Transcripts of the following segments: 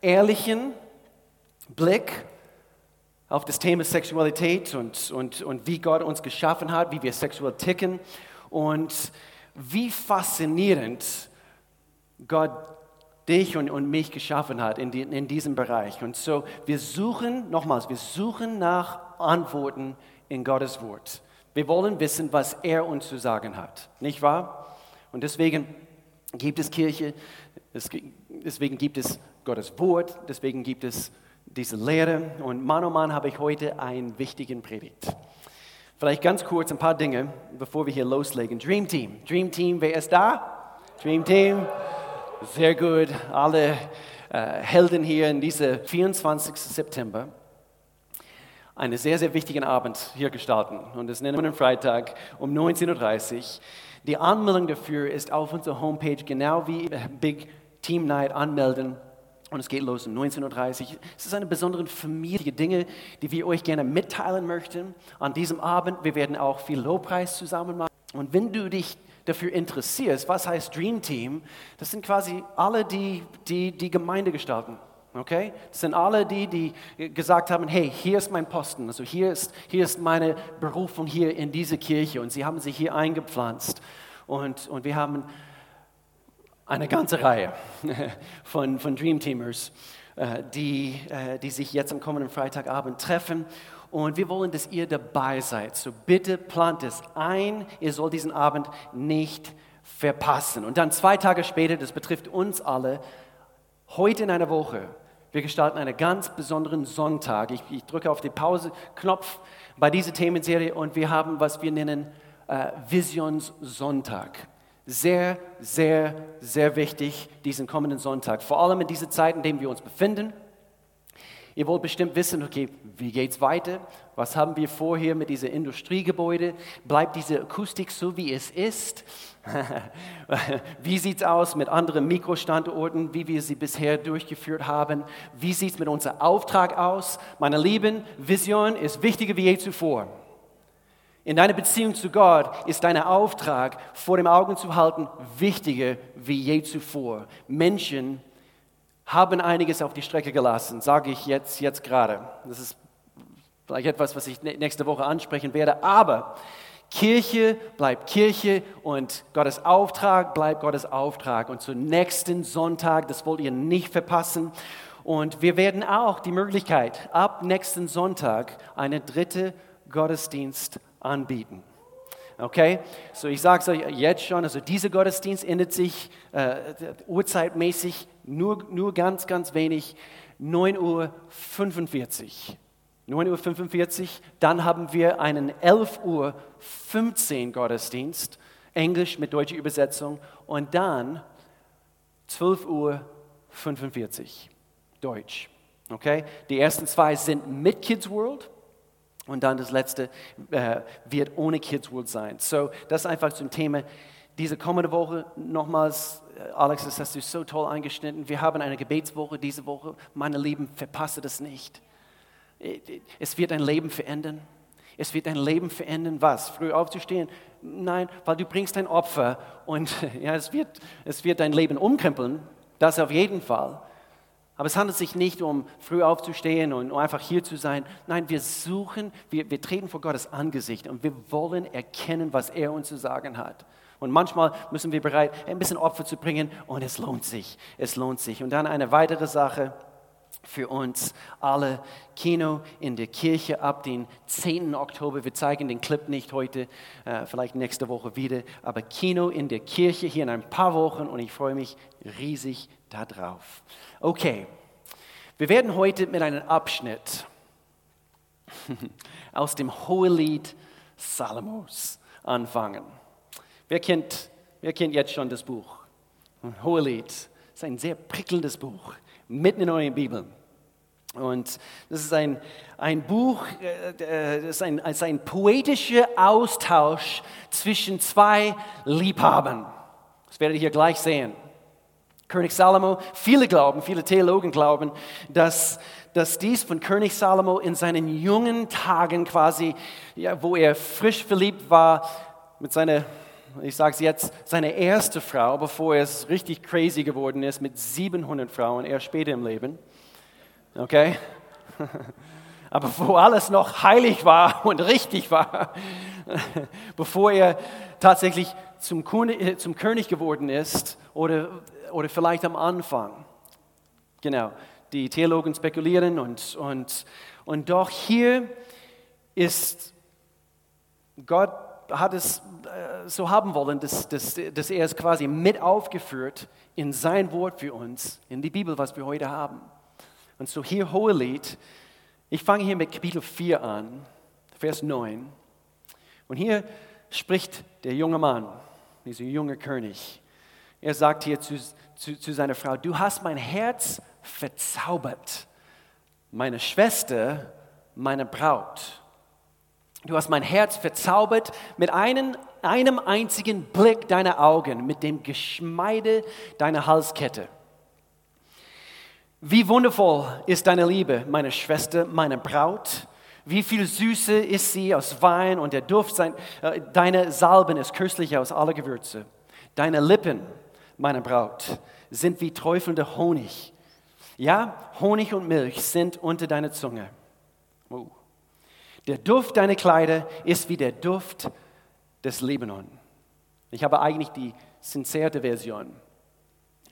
ehrlichen Blick auf das Thema Sexualität und, und, und wie Gott uns geschaffen hat, wie wir sexuell ticken und wie faszinierend Gott dich und, und mich geschaffen hat in, die, in diesem Bereich. Und so, wir suchen, nochmals, wir suchen nach Antworten in Gottes Wort. Wir wollen wissen, was er uns zu sagen hat, nicht wahr? Und deswegen gibt es Kirche, deswegen gibt es Gottes Wort, deswegen gibt es diese Lehre. Und Mann oh Mann habe ich heute einen wichtigen Predigt. Vielleicht ganz kurz ein paar Dinge, bevor wir hier loslegen. Dream Team. Dream Team, wer ist da? Dream Team. Sehr gut. Alle äh, Helden hier in diesem 24. September. Einen sehr, sehr wichtigen Abend hier gestalten. Und das nennen wir den Freitag um 19.30 Uhr. Die Anmeldung dafür ist auf unserer Homepage, genau wie Big Team Night anmelden. Und es geht los um 19.30 Uhr. Es ist eine besondere Familie, Dinge, die wir euch gerne mitteilen möchten. An diesem Abend, wir werden auch viel Lobpreis zusammen machen. Und wenn du dich dafür interessierst, was heißt Dream Team, das sind quasi alle, die die, die Gemeinde gestalten. Okay? Das sind alle die, die gesagt haben, hey, hier ist mein Posten, also hier ist, hier ist meine Berufung hier in diese Kirche. Und sie haben sich hier eingepflanzt. Und, und wir haben eine ganze Reihe von, von Dream Teamers, äh, die, äh, die sich jetzt am kommenden Freitagabend treffen. Und wir wollen, dass ihr dabei seid. So bitte plant es ein. Ihr sollt diesen Abend nicht verpassen. Und dann zwei Tage später, das betrifft uns alle, heute in einer Woche, wir gestalten einen ganz besonderen Sonntag. Ich, ich drücke auf den Pause-Knopf bei dieser Themenserie und wir haben, was wir nennen, äh, Visionssonntag sehr, sehr, sehr wichtig diesen kommenden Sonntag. Vor allem in dieser Zeit, in der wir uns befinden. Ihr wollt bestimmt wissen, okay, wie geht es weiter? Was haben wir vor hier mit diesem Industriegebäude? Bleibt diese Akustik so, wie es ist? wie sieht es aus mit anderen Mikrostandorten, wie wir sie bisher durchgeführt haben? Wie sieht es mit unserem Auftrag aus? Meine Lieben, Vision ist wichtiger wie je zuvor. In deiner Beziehung zu Gott ist dein Auftrag vor dem Augen zu halten wichtiger wie je zuvor. Menschen haben einiges auf die Strecke gelassen, sage ich jetzt, jetzt gerade. Das ist vielleicht etwas, was ich nächste Woche ansprechen werde, aber Kirche bleibt Kirche und Gottes Auftrag bleibt Gottes Auftrag. Und zum nächsten Sonntag, das wollt ihr nicht verpassen. Und wir werden auch die Möglichkeit, ab nächsten Sonntag eine dritte Gottesdienst anbieten. Okay, so ich sage es euch jetzt schon, also dieser Gottesdienst endet sich äh, uhrzeitmäßig nur, nur ganz, ganz wenig, 9.45 Uhr. 9.45 Uhr, dann haben wir einen 11.15 Uhr Gottesdienst, Englisch mit deutscher Übersetzung, und dann 12.45 Uhr Deutsch. Okay, die ersten zwei sind mit Kids World und dann das letzte äh, wird ohne Kids World sein. So, das einfach zum Thema. Diese kommende Woche nochmals, äh, Alex, das hast du so toll eingeschnitten. Wir haben eine Gebetswoche diese Woche. Meine Lieben, verpasse das nicht. Äh, es wird dein Leben verändern. Es wird dein Leben verändern. Was? Früh aufzustehen? Nein, weil du bringst ein Opfer und ja, es, wird, es wird dein Leben umkrempeln. Das auf jeden Fall. Aber es handelt sich nicht um früh aufzustehen und einfach hier zu sein. Nein, wir suchen, wir, wir treten vor Gottes Angesicht und wir wollen erkennen, was er uns zu sagen hat. Und manchmal müssen wir bereit, ein bisschen Opfer zu bringen und es lohnt sich. Es lohnt sich. Und dann eine weitere Sache für uns alle. Kino in der Kirche ab den 10. Oktober. Wir zeigen den Clip nicht heute, äh, vielleicht nächste Woche wieder. Aber Kino in der Kirche hier in ein paar Wochen und ich freue mich riesig darauf. Okay, wir werden heute mit einem Abschnitt aus dem Hohelied Salomos anfangen. Wer kennt, wer kennt jetzt schon das Buch? Hohelied ist ein sehr prickelndes Buch, mitten in euren Bibeln. Und das ist ein, ein Buch, äh, das ist ein, ist ein poetischer Austausch zwischen zwei Liebhabern. Das werdet ihr hier gleich sehen. König Salomo, viele glauben, viele Theologen glauben, dass, dass dies von König Salomo in seinen jungen Tagen quasi, ja, wo er frisch verliebt war, mit seiner ich sage es jetzt, seine erste Frau, bevor es richtig crazy geworden ist mit 700 Frauen, erst später im Leben. Okay? Aber wo alles noch heilig war und richtig war, bevor er tatsächlich zum, äh, zum König geworden ist oder, oder vielleicht am Anfang. Genau, die Theologen spekulieren und, und, und doch hier ist Gott hat es äh, so haben wollen, dass, dass, dass er es quasi mit aufgeführt in sein Wort für uns, in die Bibel, was wir heute haben. Und so hier Hohelied, ich fange hier mit Kapitel 4 an, Vers 9. Und hier spricht der junge Mann, dieser junge König. Er sagt hier zu, zu, zu seiner Frau, du hast mein Herz verzaubert, meine Schwester, meine Braut. Du hast mein Herz verzaubert mit einem, einem einzigen Blick deiner Augen, mit dem Geschmeide deiner Halskette. Wie wundervoll ist deine Liebe, meine Schwester, meine Braut. Wie viel Süße ist sie aus Wein und der Duft sein, äh, deiner Salben ist köstlicher aus aller Gewürze. Deine Lippen, meine Braut, sind wie träufelnder Honig. Ja, Honig und Milch sind unter deiner Zunge. Oh. Der Duft deiner Kleider ist wie der Duft des Libanon. Ich habe eigentlich die sincere Version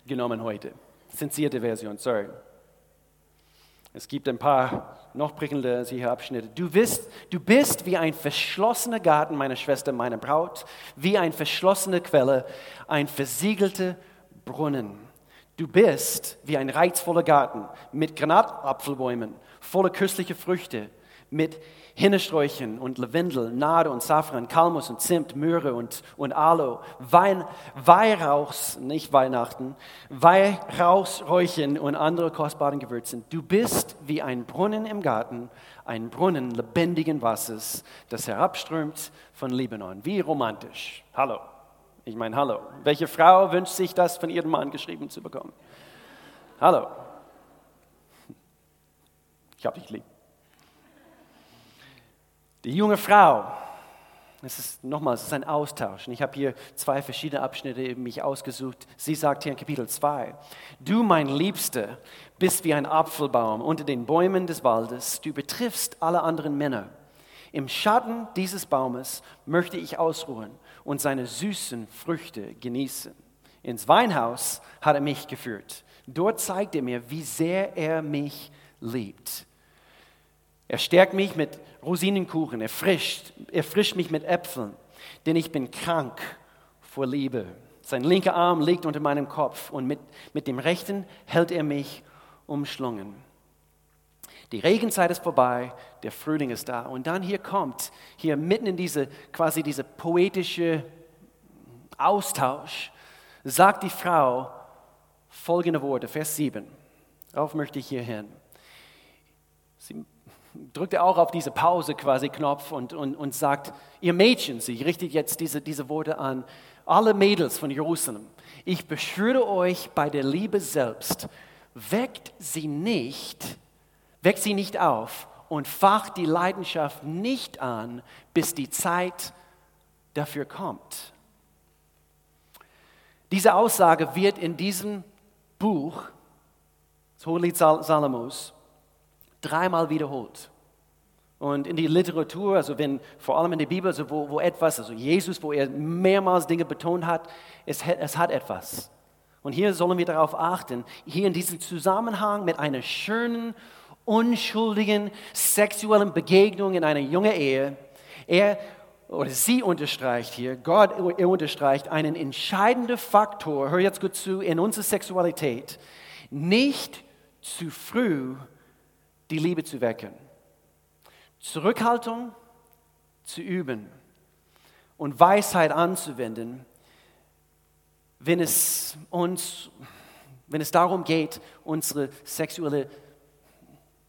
genommen heute. Sincere Version, sorry. Es gibt ein paar noch prickelnde Abschnitte. Du bist, du bist wie ein verschlossener Garten, meine Schwester, meine Braut, wie eine verschlossene Quelle, ein versiegelter Brunnen. Du bist wie ein reizvoller Garten mit Granatapfelbäumen, voller köstlicher Früchte, mit Hinnesträuchen und Lavendel, Nade und Safran, Kalmus und Zimt, Möhre und, und Aloe, Wein, Weihrauchs, nicht Weihnachten, Weihrauchsräuchen und andere kostbaren Gewürzen. Du bist wie ein Brunnen im Garten, ein Brunnen lebendigen Wassers, das herabströmt von Libanon. Wie romantisch. Hallo. Ich meine, hallo. Welche Frau wünscht sich das von ihrem Mann geschrieben zu bekommen? Hallo. Ich habe dich lieb. Die junge Frau, es ist nochmal, es ist ein Austausch. Und ich habe hier zwei verschiedene Abschnitte mich ausgesucht. Sie sagt hier in Kapitel 2, du mein Liebster bist wie ein Apfelbaum unter den Bäumen des Waldes, du betriffst alle anderen Männer. Im Schatten dieses Baumes möchte ich ausruhen und seine süßen Früchte genießen. Ins Weinhaus hat er mich geführt. Dort zeigt er mir, wie sehr er mich liebt. Er stärkt mich mit Rosinenkuchen, er frischt, mich mit Äpfeln, denn ich bin krank vor Liebe. Sein linker Arm liegt unter meinem Kopf und mit, mit dem rechten hält er mich umschlungen. Die Regenzeit ist vorbei, der Frühling ist da. Und dann hier kommt, hier mitten in diese quasi diese poetische Austausch, sagt die Frau folgende Worte, Vers 7. Darauf möchte ich hier hin. Sie drückt er auch auf diese Pause quasi Knopf und, und, und sagt, ihr Mädchen, sie richtet jetzt diese, diese Worte an, alle Mädels von Jerusalem, ich beschwöre euch bei der Liebe selbst, weckt sie nicht, weckt sie nicht auf und facht die Leidenschaft nicht an, bis die Zeit dafür kommt. Diese Aussage wird in diesem Buch, das Hohelied Salomos, dreimal wiederholt. Und in die Literatur, also wenn vor allem in der Bibel, also wo, wo etwas, also Jesus, wo er mehrmals Dinge betont hat, es, es hat etwas. Und hier sollen wir darauf achten, hier in diesem Zusammenhang mit einer schönen, unschuldigen sexuellen Begegnung in einer jungen Ehe, er oder sie unterstreicht hier, Gott, er unterstreicht einen entscheidenden Faktor, hör jetzt gut zu, in unserer Sexualität, nicht zu früh die Liebe zu wecken. Zurückhaltung zu üben und Weisheit anzuwenden, wenn es uns, wenn es darum geht, unsere sexuelle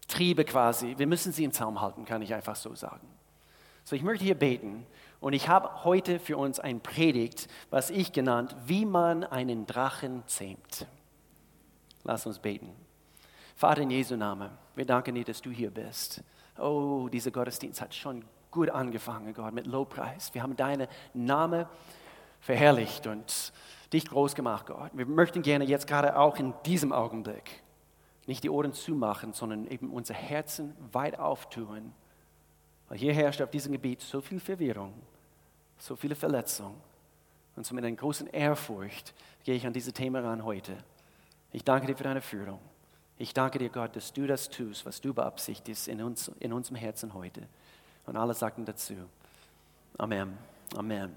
Triebe quasi, wir müssen sie im Zaum halten, kann ich einfach so sagen. So, ich möchte hier beten und ich habe heute für uns ein Predigt, was ich genannt, wie man einen Drachen zähmt. Lass uns beten. Vater in Jesu Namen, wir danken dir, dass du hier bist. Oh, dieser Gottesdienst hat schon gut angefangen, Gott, mit Lobpreis. Wir haben deinen Namen verherrlicht und dich groß gemacht, Gott. Wir möchten gerne jetzt gerade auch in diesem Augenblick nicht die Ohren zumachen, sondern eben unser Herzen weit auftun. Weil hier herrscht auf diesem Gebiet so viel Verwirrung, so viele Verletzungen. Und so mit einer großen Ehrfurcht gehe ich an diese Themen ran heute. Ich danke dir für deine Führung. Ich danke dir, Gott, dass du das tust, was du beabsichtigst in, uns, in unserem Herzen heute. Und alle sagten dazu. Amen. Amen.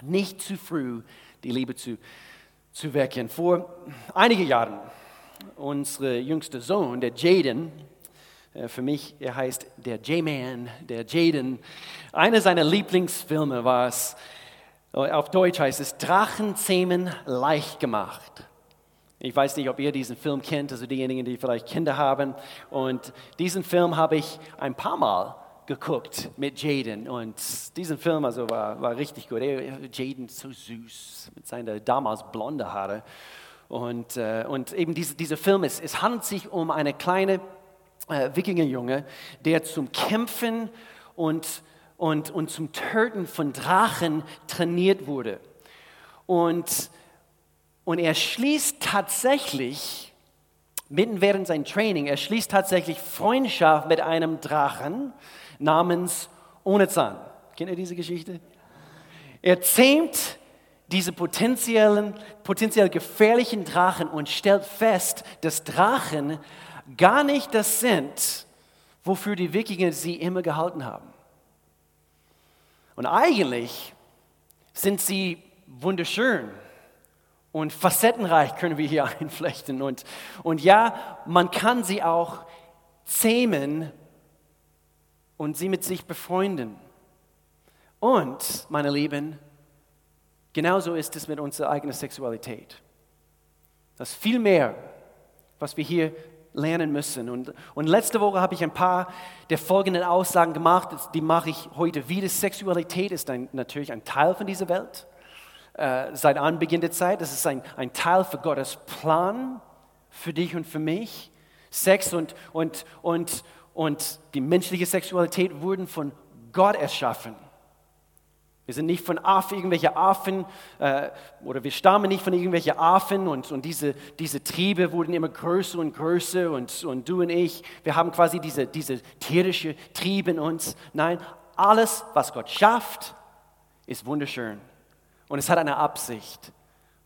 Nicht zu früh die Liebe zu, zu wecken. Vor einigen Jahren, unser jüngster Sohn, der Jaden, äh, für mich, er heißt der J-Man, der Jaden. Einer seiner Lieblingsfilme war es, äh, auf Deutsch heißt es Drachenzähmen leicht gemacht. Ich weiß nicht, ob ihr diesen Film kennt, also diejenigen, die vielleicht Kinder haben. Und diesen Film habe ich ein paar Mal geguckt mit Jaden und diesen Film also war, war richtig gut. Jaden so süß mit seinen damals blonden Haare und, äh, und eben diese, dieser Film, es, es handelt sich um eine kleine äh, Wikingerjunge, der zum Kämpfen und, und, und zum Töten von Drachen trainiert wurde. Und, und er schließt tatsächlich, mitten während sein Training, er schließt tatsächlich Freundschaft mit einem Drachen, namens Onezan. Kennt ihr diese Geschichte? Er zähmt diese potenziellen, potenziell gefährlichen Drachen und stellt fest, dass Drachen gar nicht das sind, wofür die Wikinger sie immer gehalten haben. Und eigentlich sind sie wunderschön und facettenreich, können wir hier einflechten. Und, und ja, man kann sie auch zähmen und sie mit sich befreunden. Und, meine Lieben, genauso ist es mit unserer eigenen Sexualität. Das ist viel mehr, was wir hier lernen müssen. Und, und letzte Woche habe ich ein paar der folgenden Aussagen gemacht, die mache ich heute wieder. Sexualität ist ein, natürlich ein Teil von dieser Welt, äh, seit Anbeginn der Zeit. Das ist ein, ein Teil für Gottes Plan für dich und für mich. Sex und, und, und, und die menschliche Sexualität wurden von Gott erschaffen. Wir sind nicht von Affen, irgendwelche Affen, äh, oder wir stammen nicht von irgendwelchen Affen und, und diese, diese Triebe wurden immer größer und größer und, und du und ich, wir haben quasi diese, diese tierische Triebe in uns. Nein, alles, was Gott schafft, ist wunderschön und es hat eine Absicht.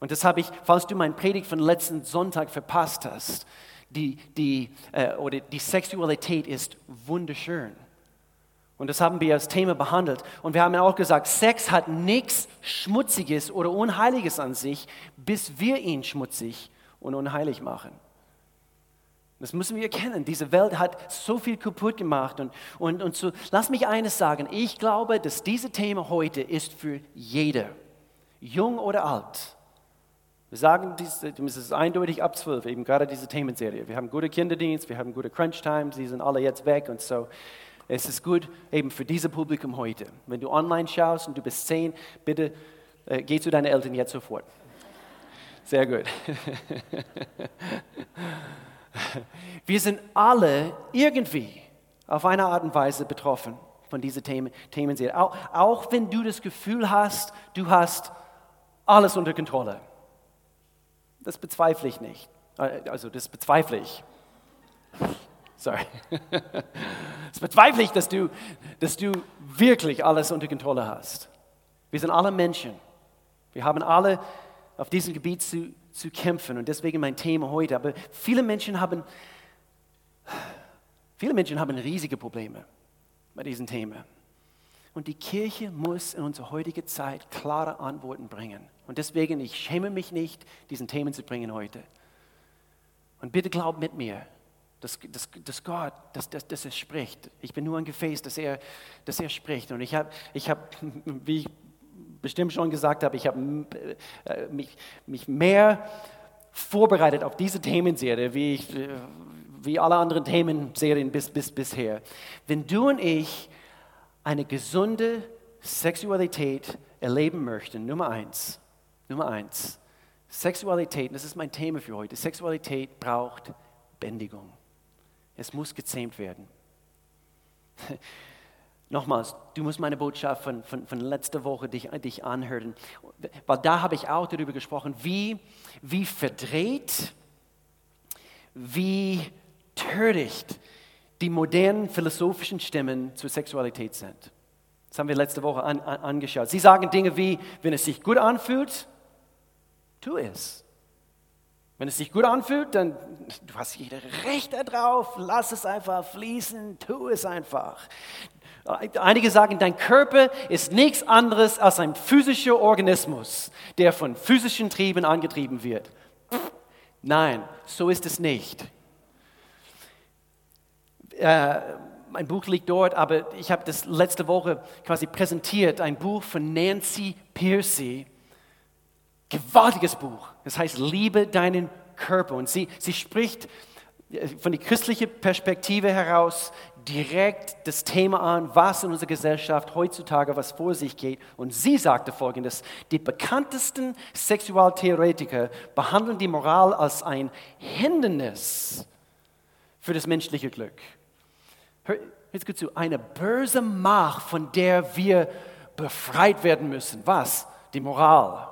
Und das habe ich, falls du mein Predigt von letzten Sonntag verpasst hast, die, die, äh, oder die Sexualität ist wunderschön. Und das haben wir als Thema behandelt. Und wir haben auch gesagt, Sex hat nichts Schmutziges oder Unheiliges an sich, bis wir ihn schmutzig und unheilig machen. Das müssen wir erkennen. Diese Welt hat so viel kaputt gemacht. Und, und, und so, lass mich eines sagen. Ich glaube, dass dieses Thema heute ist für jeder, jung oder alt. Wir sagen, es ist eindeutig ab 12, eben gerade diese Themenserie. Wir haben gute Kinderdienst, wir haben gute Crunch Times, die sind alle jetzt weg und so. Es ist gut eben für dieses Publikum heute. Wenn du online schaust und du bist 10, bitte äh, geh zu deinen Eltern jetzt sofort. Sehr gut. Wir sind alle irgendwie auf eine Art und Weise betroffen von dieser Themen, Themenserie. Auch, auch wenn du das Gefühl hast, du hast alles unter Kontrolle. Das bezweifle ich nicht. Äh, also das bezweifle ich. Sorry. Das bezweifle ich, dass du, dass du wirklich alles unter Kontrolle hast. Wir sind alle Menschen. Wir haben alle auf diesem Gebiet zu, zu kämpfen und deswegen mein Thema heute. Aber viele Menschen haben, viele Menschen haben riesige Probleme bei diesem Thema. Und die Kirche muss in unserer heutigen Zeit klare Antworten bringen. Und deswegen, ich schäme mich nicht, diesen Themen zu bringen heute. Und bitte glaub mit mir, dass, dass, dass Gott, dass, dass, dass er spricht. Ich bin nur ein Gefäß, dass er, dass er spricht. Und ich habe, ich hab, wie ich bestimmt schon gesagt habe, ich habe äh, mich, mich mehr vorbereitet auf diese Themenserie, wie, ich, äh, wie alle anderen Themenserien bis, bis bisher. Wenn du und ich eine gesunde Sexualität erleben möchten, Nummer eins, Nummer eins, Sexualität, das ist mein Thema für heute, Sexualität braucht Bändigung. Es muss gezähmt werden. Nochmals, du musst meine Botschaft von, von, von letzter Woche dich, dich anhören, weil da habe ich auch darüber gesprochen, wie, wie verdreht, wie töricht die modernen philosophischen Stimmen zur Sexualität sind. Das haben wir letzte Woche an, an, angeschaut. Sie sagen Dinge wie, wenn es sich gut anfühlt, tu es. Wenn es sich gut anfühlt, dann du hast jeder Recht darauf, lass es einfach fließen, tu es einfach. Einige sagen, dein Körper ist nichts anderes als ein physischer Organismus, der von physischen Trieben angetrieben wird. Nein, so ist es nicht. Äh, mein Buch liegt dort, aber ich habe das letzte Woche quasi präsentiert, ein Buch von Nancy Piercy. Gewaltiges Buch. Das heißt, liebe deinen Körper. Und sie, sie spricht von der christlichen Perspektive heraus direkt das Thema an, was in unserer Gesellschaft heutzutage was vor sich geht. Und sie sagte folgendes, die bekanntesten Sexualtheoretiker behandeln die Moral als ein Hindernis für das menschliche Glück. Hör jetzt gut zu, eine böse Macht, von der wir befreit werden müssen. Was? Die Moral.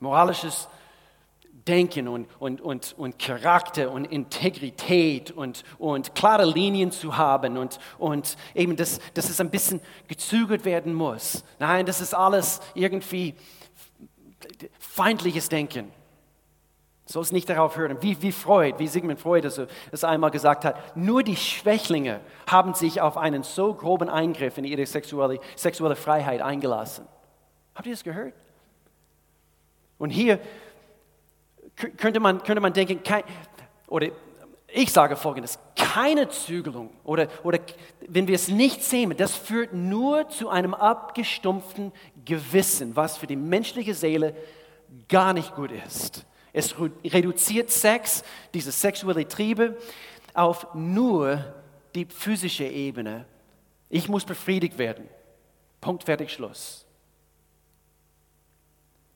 Moralisches Denken und, und, und, und Charakter und Integrität und, und klare Linien zu haben und, und eben, dass, dass es ein bisschen gezügelt werden muss. Nein, das ist alles irgendwie feindliches Denken. Soll es nicht darauf hören. Wie, wie Freud, wie Sigmund Freud das, das einmal gesagt hat, nur die Schwächlinge haben sich auf einen so groben Eingriff in ihre sexuelle, sexuelle Freiheit eingelassen. Habt ihr das gehört? Und hier könnte man, könnte man denken, kein, oder ich sage folgendes, keine Zügelung oder, oder wenn wir es nicht sehen, das führt nur zu einem abgestumpften Gewissen, was für die menschliche Seele gar nicht gut ist. Es reduziert Sex, diese sexuelle Triebe, auf nur die physische Ebene. Ich muss befriedigt werden. Punkt, fertig, Schluss.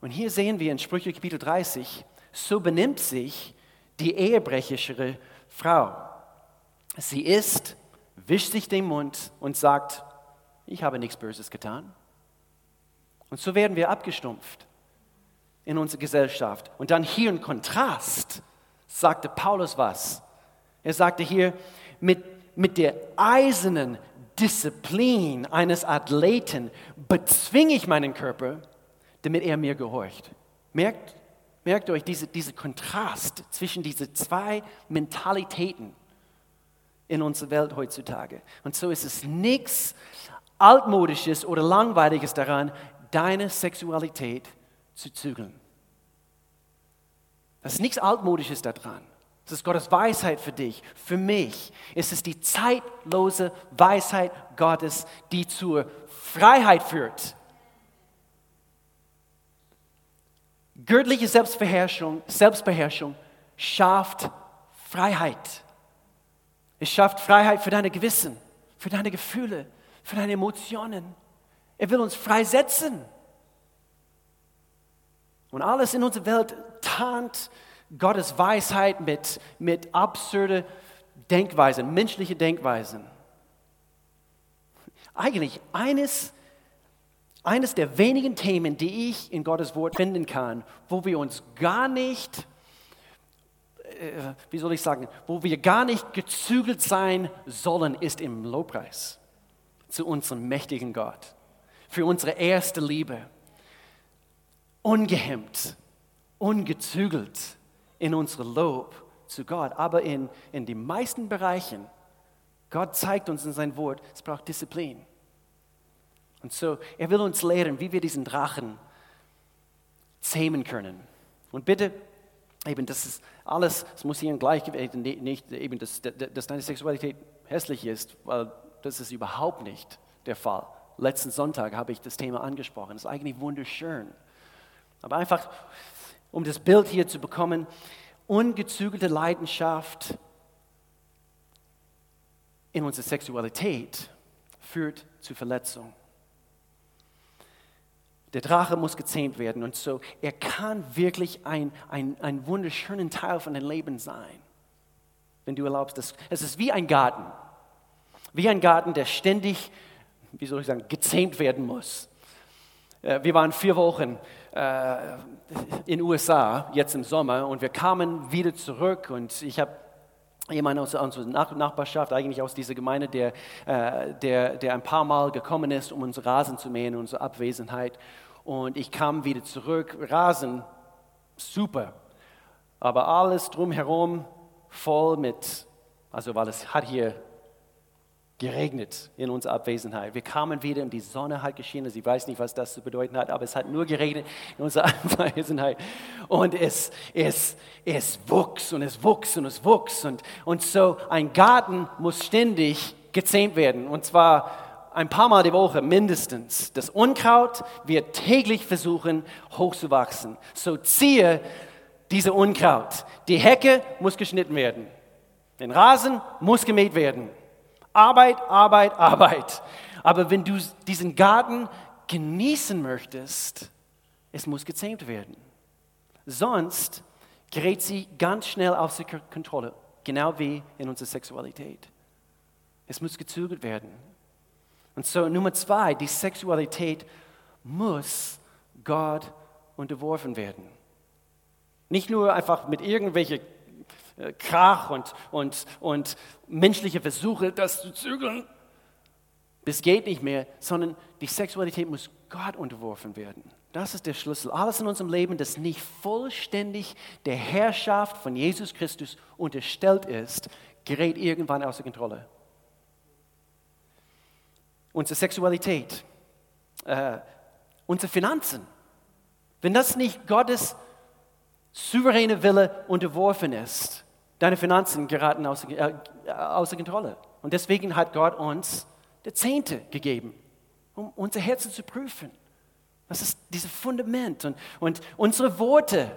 Und hier sehen wir in Sprüche Kapitel 30, so benimmt sich die ehebrechische Frau. Sie isst, wischt sich den Mund und sagt, ich habe nichts Böses getan. Und so werden wir abgestumpft in unserer Gesellschaft. Und dann hier im Kontrast sagte Paulus was. Er sagte hier, mit, mit der eisernen Disziplin eines Athleten bezwinge ich meinen Körper, damit er mir gehorcht. Merkt, Merkt euch diese, diese Kontrast zwischen diesen zwei Mentalitäten in unserer Welt heutzutage. Und so ist es nichts altmodisches oder langweiliges daran, deine Sexualität zu zügeln. Das ist nichts altmodisches daran. Das ist Gottes Weisheit für dich, für mich. Es ist die zeitlose Weisheit Gottes, die zur Freiheit führt. Göttliche Selbstbeherrschung, Selbstbeherrschung schafft Freiheit. Es schafft Freiheit für deine Gewissen, für deine Gefühle, für deine Emotionen. Er will uns freisetzen. Und alles in unserer Welt tarnt Gottes Weisheit mit, mit absurden Denkweisen, menschlichen Denkweisen. Eigentlich eines eines der wenigen Themen, die ich in Gottes Wort finden kann, wo wir uns gar nicht, äh, wie soll ich sagen, wo wir gar nicht gezügelt sein sollen, ist im Lobpreis zu unserem mächtigen Gott, für unsere erste Liebe. Ungehemmt, ungezügelt in unserem Lob zu Gott, aber in, in den meisten Bereichen, Gott zeigt uns in sein Wort, es braucht Disziplin. Und so, er will uns lehren, wie wir diesen Drachen zähmen können. Und bitte, eben, das ist alles, es muss hier ein Gleichgewicht, nicht eben, dass, dass deine Sexualität hässlich ist, weil das ist überhaupt nicht der Fall. Letzten Sonntag habe ich das Thema angesprochen. Das ist eigentlich wunderschön. Aber einfach, um das Bild hier zu bekommen, ungezügelte Leidenschaft in unserer Sexualität führt zu Verletzung. Der Drache muss gezähmt werden und so, er kann wirklich ein, ein, ein wunderschönen Teil von deinem Leben sein, wenn du erlaubst. Das, es ist wie ein Garten. Wie ein Garten, der ständig, wie soll ich sagen, gezähmt werden muss. Äh, wir waren vier Wochen äh, in USA, jetzt im Sommer, und wir kamen wieder zurück und ich habe jemand aus unserer Nachbarschaft, eigentlich aus dieser Gemeinde, der, äh, der, der ein paar Mal gekommen ist, um unsere Rasen zu mähen, unsere Abwesenheit. Und ich kam wieder zurück, Rasen, super, aber alles drumherum voll mit, also weil es hat hier geregnet in unserer Abwesenheit. Wir kamen wieder und die Sonne hat geschienen. Sie weiß nicht, was das zu bedeuten hat, aber es hat nur geregnet in unserer Abwesenheit. Und es, es, es wuchs und es wuchs und es wuchs. Und, und so ein Garten muss ständig gezähmt werden. Und zwar ein paar Mal die Woche mindestens. Das Unkraut wird täglich versuchen, hochzuwachsen. So ziehe diese Unkraut. Die Hecke muss geschnitten werden. Den Rasen muss gemäht werden. Arbeit, Arbeit, Arbeit. Aber wenn du diesen Garten genießen möchtest, es muss gezähmt werden. Sonst gerät sie ganz schnell außer Kontrolle, genau wie in unserer Sexualität. Es muss gezügelt werden. Und so Nummer zwei, die Sexualität muss Gott unterworfen werden. Nicht nur einfach mit irgendwelchen Krach und, und, und menschliche Versuche, das zu zügeln. Das geht nicht mehr, sondern die Sexualität muss Gott unterworfen werden. Das ist der Schlüssel. Alles in unserem Leben, das nicht vollständig der Herrschaft von Jesus Christus unterstellt ist, gerät irgendwann außer Kontrolle. Unsere Sexualität, äh, unsere Finanzen, wenn das nicht Gottes souveräne Wille unterworfen ist, deine Finanzen geraten außer, äh, außer Kontrolle. Und deswegen hat Gott uns der Zehnte gegeben, um unser Herzen zu prüfen. Das ist dieses Fundament und, und unsere Worte.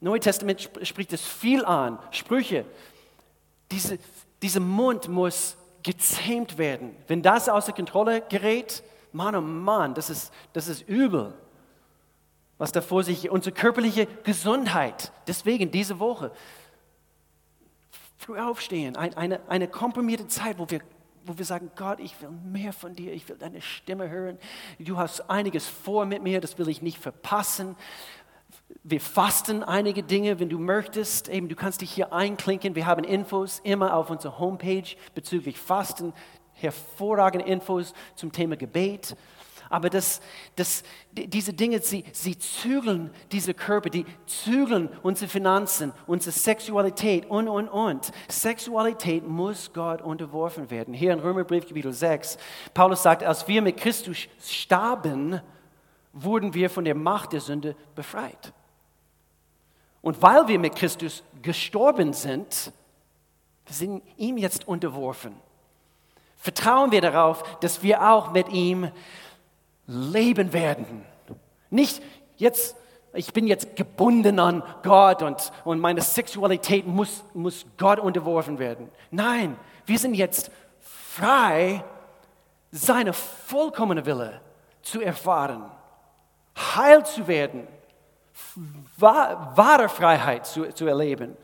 Neue Testament spricht es viel an, Sprüche. Diese, dieser Mund muss gezähmt werden. Wenn das außer Kontrolle gerät, Mann, oh Mann, das ist, das ist übel was da vor sich, unsere körperliche Gesundheit. Deswegen diese Woche früh aufstehen, ein, eine, eine komprimierte Zeit, wo wir, wo wir sagen, Gott, ich will mehr von dir, ich will deine Stimme hören. Du hast einiges vor mit mir, das will ich nicht verpassen. Wir fasten einige Dinge, wenn du möchtest. Eben, du kannst dich hier einklinken. Wir haben Infos immer auf unserer Homepage bezüglich Fasten, hervorragende Infos zum Thema Gebet. Aber das, das, diese Dinge, sie, sie zügeln diese Körper, die zügeln unsere Finanzen, unsere Sexualität und, und, und. Sexualität muss Gott unterworfen werden. Hier in Römerbrief Kapitel 6, Paulus sagt, als wir mit Christus starben, wurden wir von der Macht der Sünde befreit. Und weil wir mit Christus gestorben sind, wir sind ihm jetzt unterworfen. Vertrauen wir darauf, dass wir auch mit ihm leben werden. Nicht jetzt, ich bin jetzt gebunden an Gott und, und meine Sexualität muss, muss Gott unterworfen werden. Nein, wir sind jetzt frei, seine vollkommene Wille zu erfahren, heil zu werden, wahre Freiheit zu, zu erleben.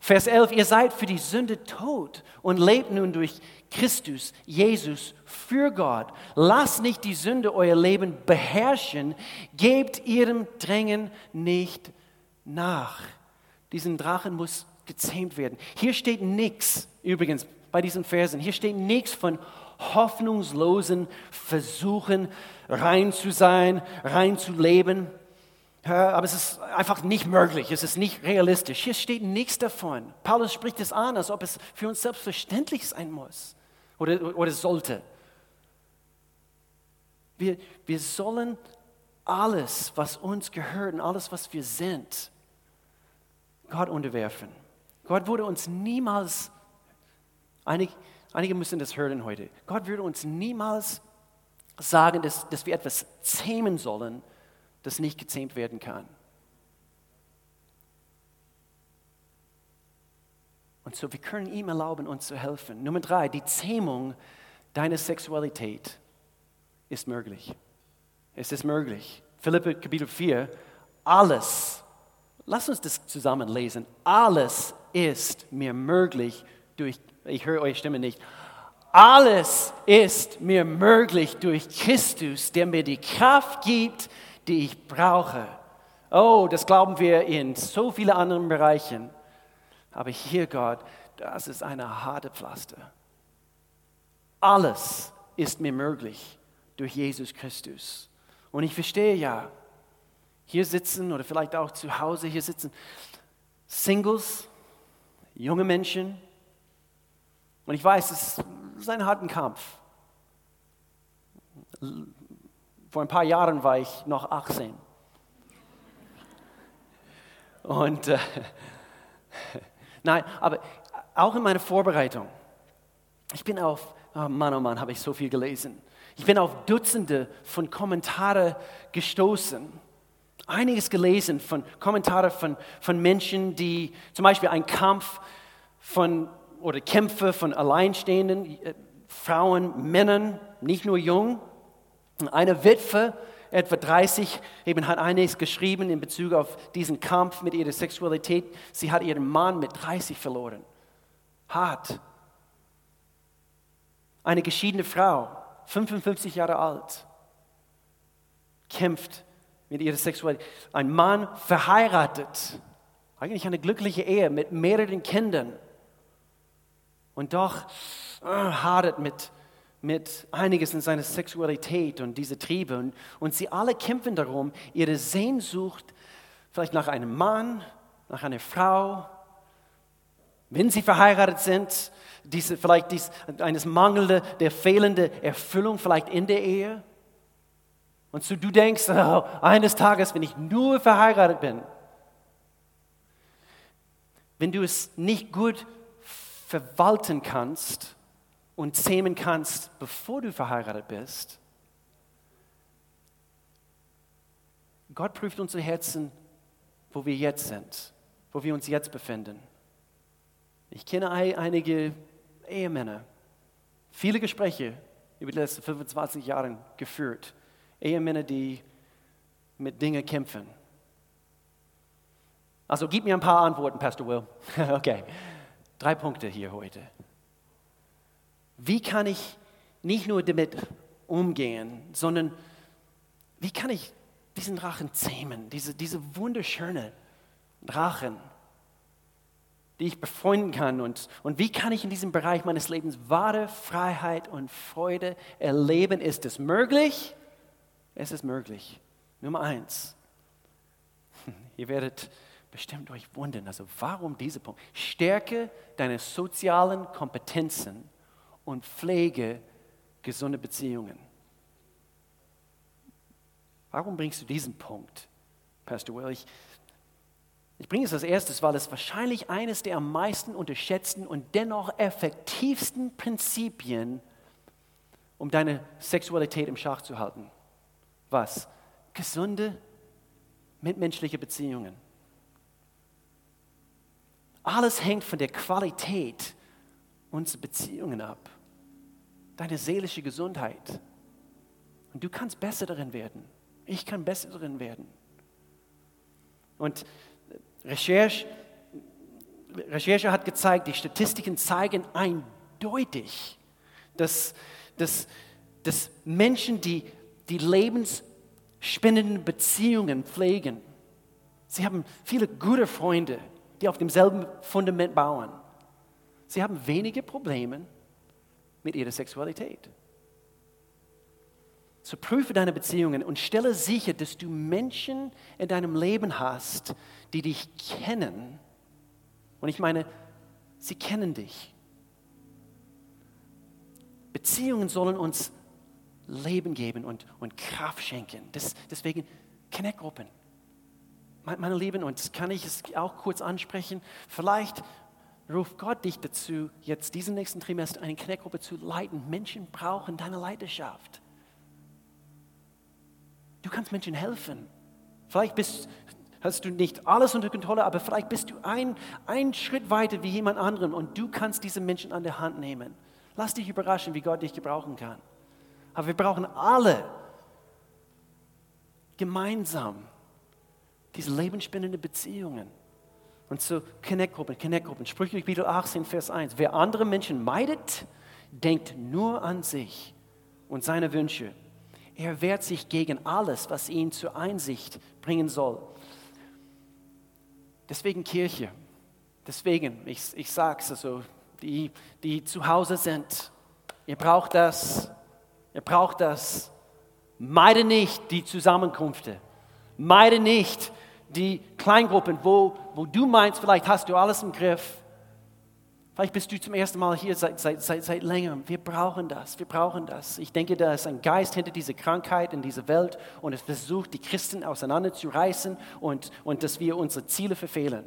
Vers 11, ihr seid für die Sünde tot und lebt nun durch Christus, Jesus, für Gott. Lasst nicht die Sünde euer Leben beherrschen, gebt ihrem Drängen nicht nach. Diesen Drachen muss gezähmt werden. Hier steht nichts, übrigens bei diesen Versen, hier steht nichts von hoffnungslosen Versuchen, rein zu sein, rein zu leben aber es ist einfach nicht möglich, es ist nicht realistisch. Hier steht nichts davon. Paulus spricht es an, als ob es für uns selbstverständlich sein muss oder, oder sollte. Wir, wir sollen alles, was uns gehört und alles, was wir sind, Gott unterwerfen. Gott würde uns niemals, einige, einige müssen das hören heute, Gott würde uns niemals sagen, dass, dass wir etwas zähmen sollen, das nicht gezähmt werden kann. Und so, wir können ihm erlauben, uns zu helfen. Nummer drei, die Zähmung deiner Sexualität ist möglich. Es ist möglich. Philippe Kapitel 4, alles, lass uns das zusammen lesen, alles ist mir möglich durch, ich höre eure Stimme nicht, alles ist mir möglich durch Christus, der mir die Kraft gibt, die ich brauche. Oh, das glauben wir in so vielen anderen Bereichen. Aber hier, Gott, das ist eine harte Pflaster. Alles ist mir möglich durch Jesus Christus. Und ich verstehe ja, hier sitzen oder vielleicht auch zu Hause, hier sitzen Singles, junge Menschen. Und ich weiß, es ist ein harter Kampf. Vor ein paar Jahren war ich noch 18. Und äh, nein, aber auch in meiner Vorbereitung, ich bin auf, oh Mann, oh Mann, habe ich so viel gelesen. Ich bin auf Dutzende von Kommentaren gestoßen. Einiges gelesen von Kommentaren von, von Menschen, die zum Beispiel einen Kampf von oder Kämpfe von alleinstehenden äh, Frauen, Männern, nicht nur jung. Eine Witwe, etwa 30, eben hat einiges geschrieben in Bezug auf diesen Kampf mit ihrer Sexualität. Sie hat ihren Mann mit 30 verloren. Hart. Eine geschiedene Frau, 55 Jahre alt, kämpft mit ihrer Sexualität. Ein Mann verheiratet, eigentlich eine glückliche Ehe mit mehreren Kindern und doch äh, hadert mit, mit einiges in seiner Sexualität und diese Triebe. Und, und sie alle kämpfen darum, ihre Sehnsucht vielleicht nach einem Mann, nach einer Frau, wenn sie verheiratet sind, diese, vielleicht dies, eines mangelnde, der fehlende Erfüllung vielleicht in der Ehe. Und so du denkst, oh, eines Tages, wenn ich nur verheiratet bin, wenn du es nicht gut verwalten kannst und zähmen kannst, bevor du verheiratet bist. Gott prüft unsere Herzen, wo wir jetzt sind, wo wir uns jetzt befinden. Ich kenne einige Ehemänner, viele Gespräche über die letzten 25 Jahre geführt. Ehemänner, die mit Dingen kämpfen. Also gib mir ein paar Antworten, Pastor Will. okay. Drei Punkte hier heute. Wie kann ich nicht nur damit umgehen, sondern wie kann ich diesen Drachen zähmen, diese, diese wunderschöne Drachen, die ich befreunden kann und, und wie kann ich in diesem Bereich meines Lebens wahre Freiheit und Freude erleben? Ist es möglich? Es ist möglich. Nummer eins. Ihr werdet bestimmt euch wundern, also warum dieser Punkt? Stärke deine sozialen Kompetenzen und pflege gesunde Beziehungen. Warum bringst du diesen Punkt, Pastor Will? Ich, ich bringe es als erstes, weil es wahrscheinlich eines der am meisten unterschätzten und dennoch effektivsten Prinzipien, um deine Sexualität im Schach zu halten. Was? Gesunde mitmenschliche Beziehungen. Alles hängt von der Qualität unserer Beziehungen ab. Deine seelische Gesundheit. Und du kannst besser darin werden. Ich kann besser darin werden. Und Recherche, Recherche hat gezeigt, die Statistiken zeigen eindeutig, dass, dass, dass Menschen, die die lebensspendenden Beziehungen pflegen, sie haben viele gute Freunde, die auf demselben Fundament bauen. Sie haben wenige Probleme mit ihrer Sexualität. So prüfe deine Beziehungen und stelle sicher, dass du Menschen in deinem Leben hast, die dich kennen. Und ich meine, sie kennen dich. Beziehungen sollen uns Leben geben und, und Kraft schenken. Das, deswegen Connect-Gruppen. Meine Lieben, und das kann ich es auch kurz ansprechen, vielleicht ruft Gott dich dazu, jetzt diesen nächsten Trimester eine Kneckgruppe zu leiten. Menschen brauchen deine Leidenschaft. Du kannst Menschen helfen. Vielleicht bist, hast du nicht alles unter Kontrolle, aber vielleicht bist du ein, ein Schritt weiter wie jemand anderen und du kannst diese Menschen an der Hand nehmen. Lass dich überraschen, wie Gott dich gebrauchen kann. Aber wir brauchen alle gemeinsam diese lebensspendende Beziehungen. Und so Connect-Gruppen, Connect-Gruppen. Sprüche Kapitel 18, Vers 1. Wer andere Menschen meidet, denkt nur an sich und seine Wünsche. Er wehrt sich gegen alles, was ihn zur Einsicht bringen soll. Deswegen Kirche. Deswegen, ich, ich sage es also, die, die zu Hause sind, ihr braucht das, ihr braucht das. Meide nicht die Zusammenkünfte. Meide nicht die Kleingruppen, wo, wo du meinst, vielleicht hast du alles im Griff. Vielleicht bist du zum ersten Mal hier seit, seit, seit, seit längerem. Wir brauchen das, wir brauchen das. Ich denke, da ist ein Geist hinter dieser Krankheit in dieser Welt und es versucht, die Christen auseinanderzureißen und, und dass wir unsere Ziele verfehlen.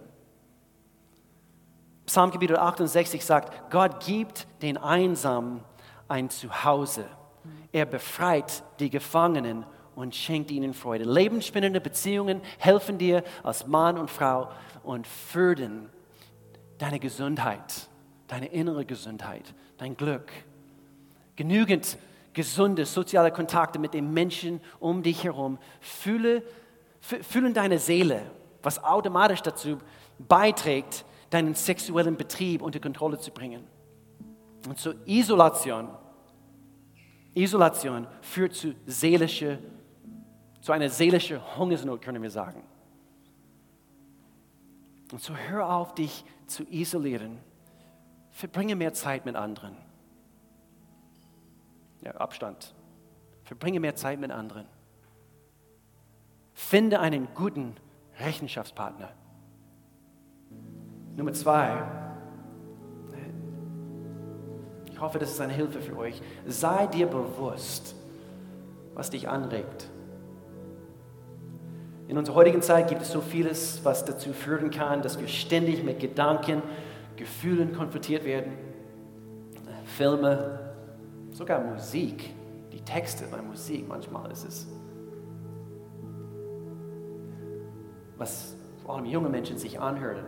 Psalmkapitel 68 sagt, Gott gibt den Einsamen ein Zuhause. Er befreit die Gefangenen und schenkt ihnen Freude. Lebensspinnende Beziehungen helfen dir als Mann und Frau und fördern deine Gesundheit deine innere Gesundheit, dein Glück. Genügend gesunde soziale Kontakte mit den Menschen um dich herum fühle, fühlen deine Seele, was automatisch dazu beiträgt, deinen sexuellen Betrieb unter Kontrolle zu bringen. Und so Isolation, Isolation führt zu seelische, zu einer seelischen Hungersnot, können wir sagen. Und so hör auf, dich zu isolieren Verbringe mehr Zeit mit anderen. Ja, Abstand. Verbringe mehr Zeit mit anderen. Finde einen guten Rechenschaftspartner. Nummer zwei. Ich hoffe, das ist eine Hilfe für euch. Sei dir bewusst, was dich anregt. In unserer heutigen Zeit gibt es so vieles, was dazu führen kann, dass wir ständig mit Gedanken Gefühlen konfrontiert werden, Filme, sogar Musik, die Texte bei Musik, manchmal ist es, was vor allem junge Menschen sich anhören.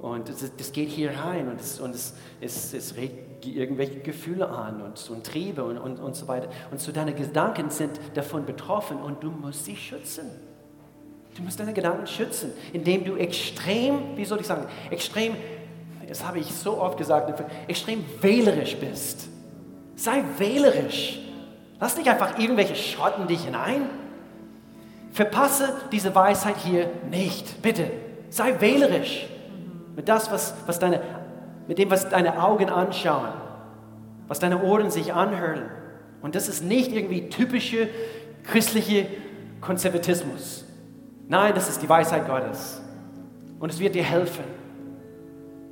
Und das, geht hier rein und es, und es, es, es regt irgendwelche Gefühle an und, und Triebe und, und, und so weiter. Und so deine Gedanken sind davon betroffen und du musst sie schützen. Du musst deine Gedanken schützen, indem du extrem, wie soll ich sagen, extrem das habe ich so oft gesagt, extrem wählerisch bist. Sei wählerisch. Lass nicht einfach irgendwelche Schrotten dich hinein. Verpasse diese Weisheit hier nicht. Bitte, sei wählerisch mit, das, was, was deine, mit dem, was deine Augen anschauen, was deine Ohren sich anhören. Und das ist nicht irgendwie typische christliche Konservatismus. Nein, das ist die Weisheit Gottes. Und es wird dir helfen.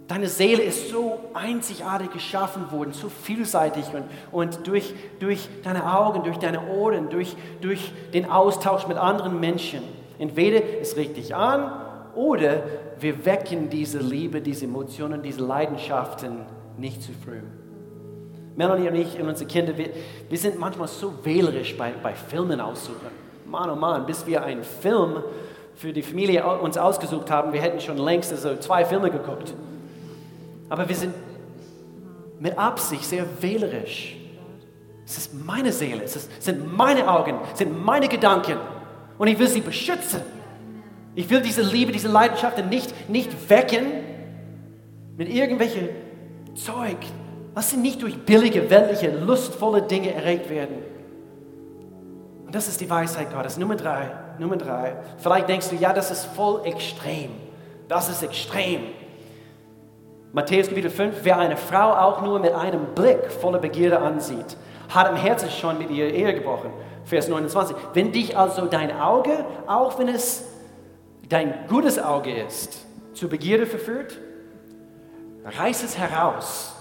Deine Seele ist so einzigartig geschaffen worden, so vielseitig und, und durch, durch deine Augen, durch deine Ohren, durch, durch den Austausch mit anderen Menschen. Entweder es regt dich an oder wir wecken diese Liebe, diese Emotionen, diese Leidenschaften nicht zu früh. Melanie und ich und unsere Kinder, wir, wir sind manchmal so wählerisch bei, bei Filmen aussuchen. Mann, oh Mann, bis wir einen Film für die Familie uns ausgesucht haben, wir hätten schon längst also zwei Filme geguckt. Aber wir sind mit Absicht sehr wählerisch. Es ist meine Seele, es sind meine Augen, es sind meine Gedanken. Und ich will sie beschützen. Ich will diese Liebe, diese Leidenschaften nicht, nicht wecken mit irgendwelchen Zeug. Lass sie nicht durch billige, weltliche, lustvolle Dinge erregt werden. Das ist die Weisheit Gottes. Nummer drei, Nummer drei. Vielleicht denkst du, ja, das ist voll extrem. Das ist extrem. Matthäus Kapitel 5, wer eine Frau auch nur mit einem Blick voller Begierde ansieht, hat im Herzen schon mit ihr Ehe gebrochen. Vers 29. Wenn dich also dein Auge, auch wenn es dein gutes Auge ist, zur Begierde verführt, reiß es heraus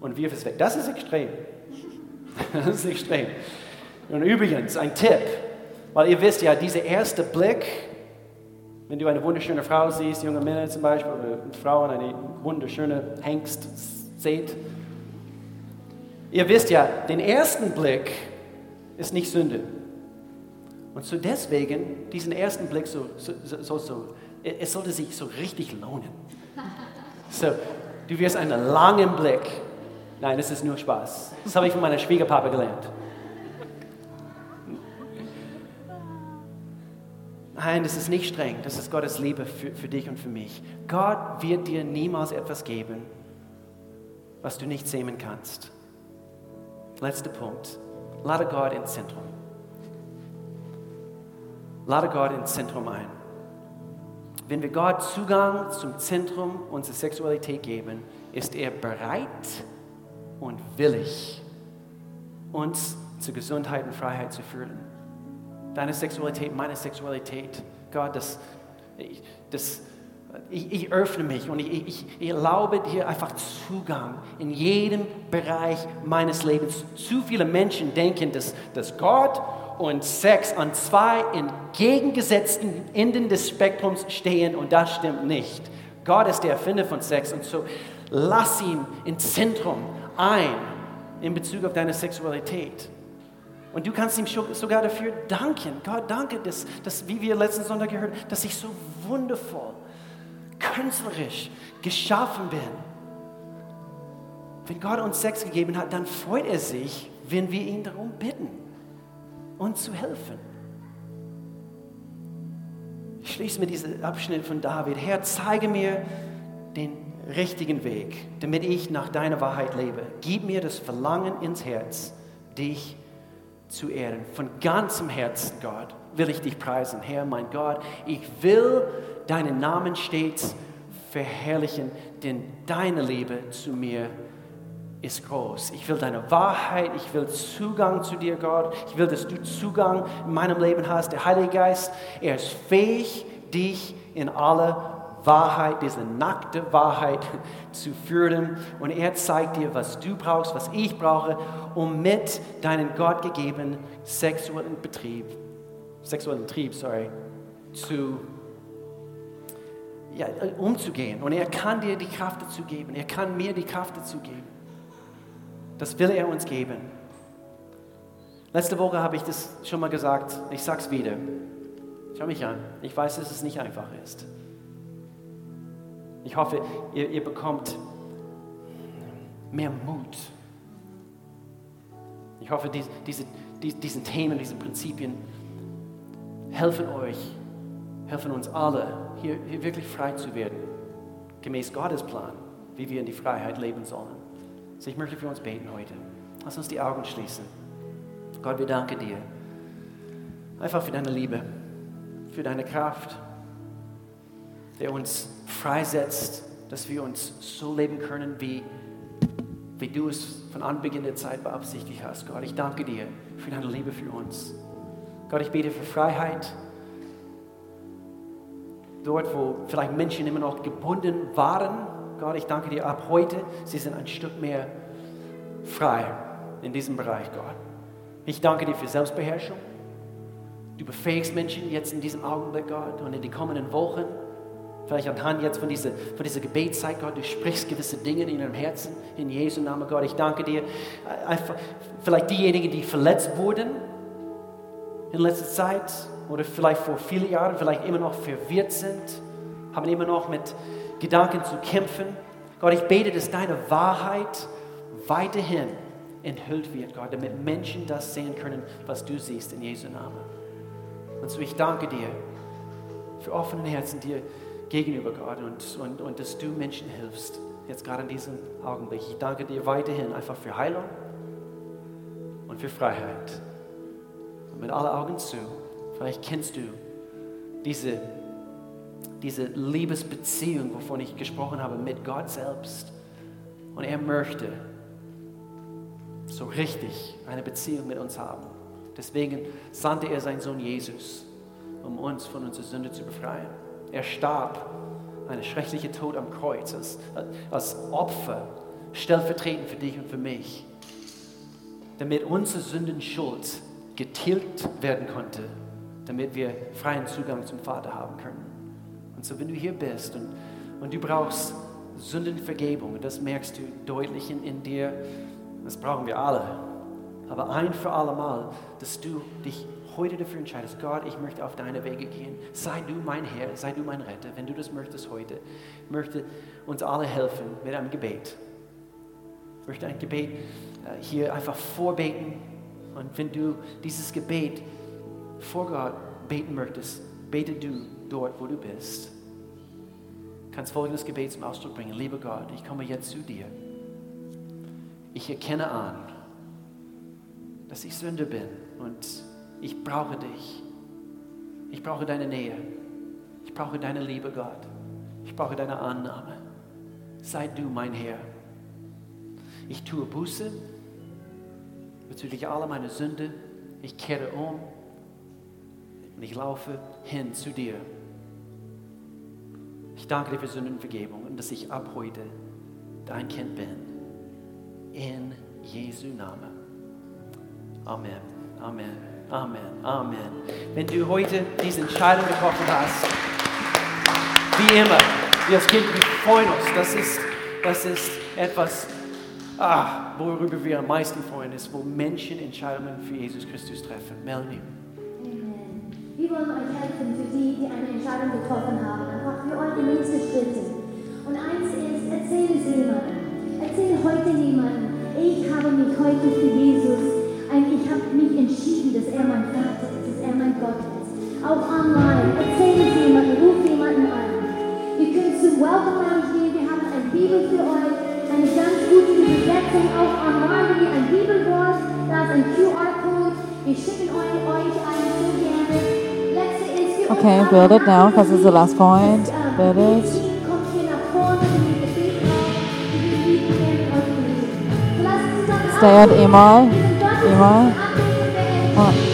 und wirf es weg. Das ist extrem. Das ist extrem. Und übrigens, ein Tipp, weil ihr wisst ja, dieser erste Blick wenn du eine wunderschöne Frau siehst, junge Männer zum Beispiel, oder Frauen, eine wunderschöne Hengst seht, ihr wisst ja, den ersten Blick ist nicht Sünde. Und so deswegen, diesen ersten Blick, so, so, so, so, es sollte sich so richtig lohnen. So, du wirst einen langen Blick. Nein, das ist nur Spaß. Das habe ich von meiner Schwiegerpapa gelernt. Nein, das ist nicht streng. Das ist Gottes Liebe für, für dich und für mich. Gott wird dir niemals etwas geben, was du nicht sämen kannst. Letzter Punkt. Lade Gott ins Zentrum. Lade Gott ins Zentrum ein. Wenn wir Gott Zugang zum Zentrum unserer Sexualität geben, ist er bereit und willig, uns zur Gesundheit und Freiheit zu führen. Deine Sexualität, meine Sexualität, Gott, das, das, ich, ich öffne mich und ich, ich, ich erlaube dir einfach Zugang in jedem Bereich meines Lebens. Zu viele Menschen denken, dass, dass Gott und Sex an zwei entgegengesetzten Enden des Spektrums stehen und das stimmt nicht. Gott ist der Erfinder von Sex und so lass ihn ins Zentrum ein in Bezug auf deine Sexualität. Und du kannst ihm sogar dafür danken. Gott, danke, dass, dass, wie wir letzten Sonntag gehört haben, dass ich so wundervoll, künstlerisch geschaffen bin. Wenn Gott uns Sex gegeben hat, dann freut er sich, wenn wir ihn darum bitten uns zu helfen. Ich schließe mit diesem Abschnitt von David. Herr, zeige mir den richtigen Weg, damit ich nach deiner Wahrheit lebe. Gib mir das Verlangen ins Herz, dich zu ehren. Von ganzem Herzen, Gott, will ich dich preisen. Herr, mein Gott, ich will deinen Namen stets verherrlichen, denn deine Liebe zu mir ist groß. Ich will deine Wahrheit, ich will Zugang zu dir, Gott. Ich will, dass du Zugang in meinem Leben hast. Der Heilige Geist, er ist fähig, dich in alle Wahrheit, diese nackte Wahrheit zu führen. Und er zeigt dir, was du brauchst, was ich brauche, um mit deinem Gott gegebenen sexuellen Betrieb, sexuellen Trieb, sorry, zu ja, umzugehen. Und er kann dir die Kraft dazu geben. Er kann mir die Kraft dazu geben. Das will er uns geben. Letzte Woche habe ich das schon mal gesagt. Ich sage es wieder. Schau mich an. Ich weiß, dass es nicht einfach ist. Ich hoffe, ihr, ihr bekommt mehr Mut. Ich hoffe, die, diese, die, diesen Themen, diese Prinzipien helfen euch, helfen uns alle, hier, hier wirklich frei zu werden, gemäß Gottes Plan, wie wir in die Freiheit leben sollen. Also ich möchte für uns beten heute. Lass uns die Augen schließen. Gott, wir danken dir. Einfach für deine Liebe, für deine Kraft, der uns freisetzt, dass wir uns so leben können, wie, wie du es von Anbeginn der Zeit beabsichtigt hast. Gott, ich danke dir für deine Liebe für uns. Gott, ich bete für Freiheit. Dort, wo vielleicht Menschen immer noch gebunden waren, Gott, ich danke dir ab heute, sie sind ein Stück mehr frei in diesem Bereich, Gott. Ich danke dir für Selbstbeherrschung. Du befähigst Menschen jetzt in diesem Augenblick, Gott, und in den kommenden Wochen, vielleicht anhand jetzt von dieser, von dieser Gebetszeit, Gott, du sprichst gewisse Dinge in ihrem Herzen, in Jesu Namen, Gott. Ich danke dir, einfach, vielleicht diejenigen, die verletzt wurden in letzter Zeit oder vielleicht vor vielen Jahren, vielleicht immer noch verwirrt sind, haben immer noch mit Gedanken zu kämpfen. Gott, ich bete, dass deine Wahrheit weiterhin enthüllt wird, Gott, damit Menschen das sehen können, was du siehst in Jesu Namen. Und so ich danke dir für offene Herzen dir gegenüber, Gott, und, und, und dass du Menschen hilfst, jetzt gerade in diesem Augenblick. Ich danke dir weiterhin einfach für Heilung und für Freiheit. Und mit allen Augen zu, vielleicht kennst du diese diese Liebesbeziehung, wovon ich gesprochen habe, mit Gott selbst. Und er möchte so richtig eine Beziehung mit uns haben. Deswegen sandte er seinen Sohn Jesus, um uns von unserer Sünde zu befreien. Er starb eine schreckliche Tod am Kreuz als, als Opfer, stellvertretend für dich und für mich, damit unsere Sündenschuld getilgt werden konnte, damit wir freien Zugang zum Vater haben können. Und so, wenn du hier bist und, und du brauchst Sündenvergebung, das merkst du deutlich in, in dir, das brauchen wir alle. Aber ein für alle Mal, dass du dich heute dafür entscheidest, Gott, ich möchte auf deine Wege gehen. Sei du mein Herr, sei du mein Retter. Wenn du das möchtest heute, möchte uns alle helfen mit einem Gebet. Ich möchte ein Gebet äh, hier einfach vorbeten. Und wenn du dieses Gebet vor Gott beten möchtest, bete du dort, wo du bist kannst folgendes Gebet zum Ausdruck bringen. Lieber Gott, ich komme jetzt zu dir. ich erkenne an, dass ich Sünder bin und ich brauche dich. Ich brauche deine Nähe. Ich brauche deine Liebe, Gott. Ich brauche deine Annahme. Sei du mein Herr. Ich tue Buße bezüglich aller meiner Sünde. Ich kehre um und ich laufe hin zu dir. Ich danke dir für Sündenvergebung und dass ich ab heute dein Kind bin. In Jesu Namen. Amen. Amen. Amen. Amen. Wenn du heute diese Entscheidung getroffen hast, wie immer, wir als Kind, wir freuen uns. Das ist, das ist etwas, ah, worüber wir am meisten freuen, ist, wo Menschen Entscheidungen für Jesus Christus treffen. Melanie. Wir wollen euch helfen für die, die eine Entscheidung getroffen haben, einfach für eure nächsten Schritte. Und eins ist, erzähle es jemandem. Erzähle heute jemandem, ich habe mich heute für Jesus, ich habe mich entschieden, dass er mein Vater ist, dass er mein Gott ist. Auch online, es jemandem, ruf jemanden an. Zum Welcome Lounge gehen, wir haben eine Bibel für euch, eine ganz gute Übersetzung, auch online, ein Bibelwort, da ist ein QR-Code. Wir schicken euch, euch einen so gerne. Okay, build it now because it's the last point. Build it. Stay at 你们啊